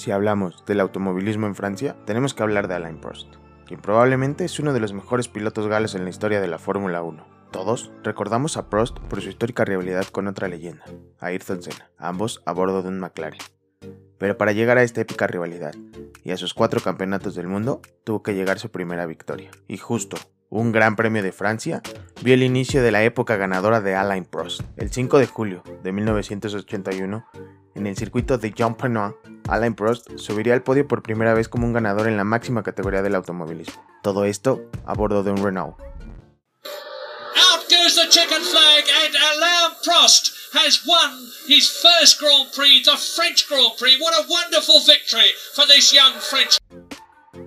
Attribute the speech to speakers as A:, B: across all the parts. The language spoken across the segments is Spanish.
A: Si hablamos del automovilismo en Francia, tenemos que hablar de Alain Prost, quien probablemente es uno de los mejores pilotos galos en la historia de la Fórmula 1. Todos recordamos a Prost por su histórica rivalidad con otra leyenda, Ayrton Senna, ambos a bordo de un McLaren. Pero para llegar a esta épica rivalidad y a sus cuatro campeonatos del mundo, tuvo que llegar su primera victoria. Y justo, un Gran Premio de Francia vio el inicio de la época ganadora de Alain Prost. El 5 de julio de 1981, en el circuito de Jean Penois, Alain Prost subiría al podio por primera vez como un ganador en la máxima categoría del automovilismo. Todo esto a bordo de un Renault.
B: Out goes the checkered flag and Alain Prost has won his first Grand Prix, the French Grand Prix. What a wonderful victory for this young French.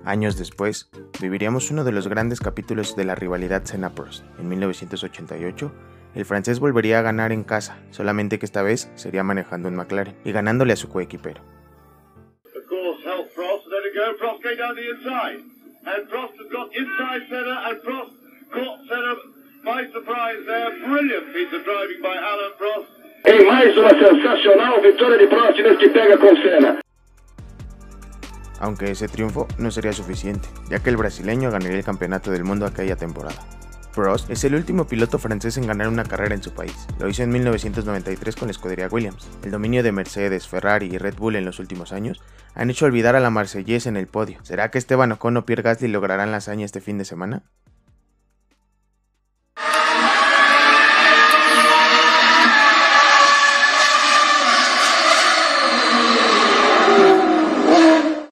A: Años después, viviríamos uno de los grandes capítulos de la rivalidad Senna-Prost. En 1988, el francés volvería a ganar en casa, solamente que esta vez sería manejando un McLaren y ganándole a su coequipero.
C: Go. Frost going down the inside. And Frost has got inside Senna, and Frost caught Senna by surprise there. Brilliant piece of driving by Alan Frost.
D: Em mais uma sensacional vitória de Prost neste pega com Senna.
A: Aunque ese triunfo no sería suficiente, ya que el brasileño ganaría el campeonato del mundo aquella temporada. Prost es el último piloto francés en ganar una carrera en su país. Lo hizo en 1993 con la escudería Williams. El dominio de Mercedes, Ferrari y Red Bull en los últimos años han hecho olvidar a la marsellesa en el podio. ¿Será que Esteban Ocon o Pierre Gasly lograrán la hazaña este fin de semana?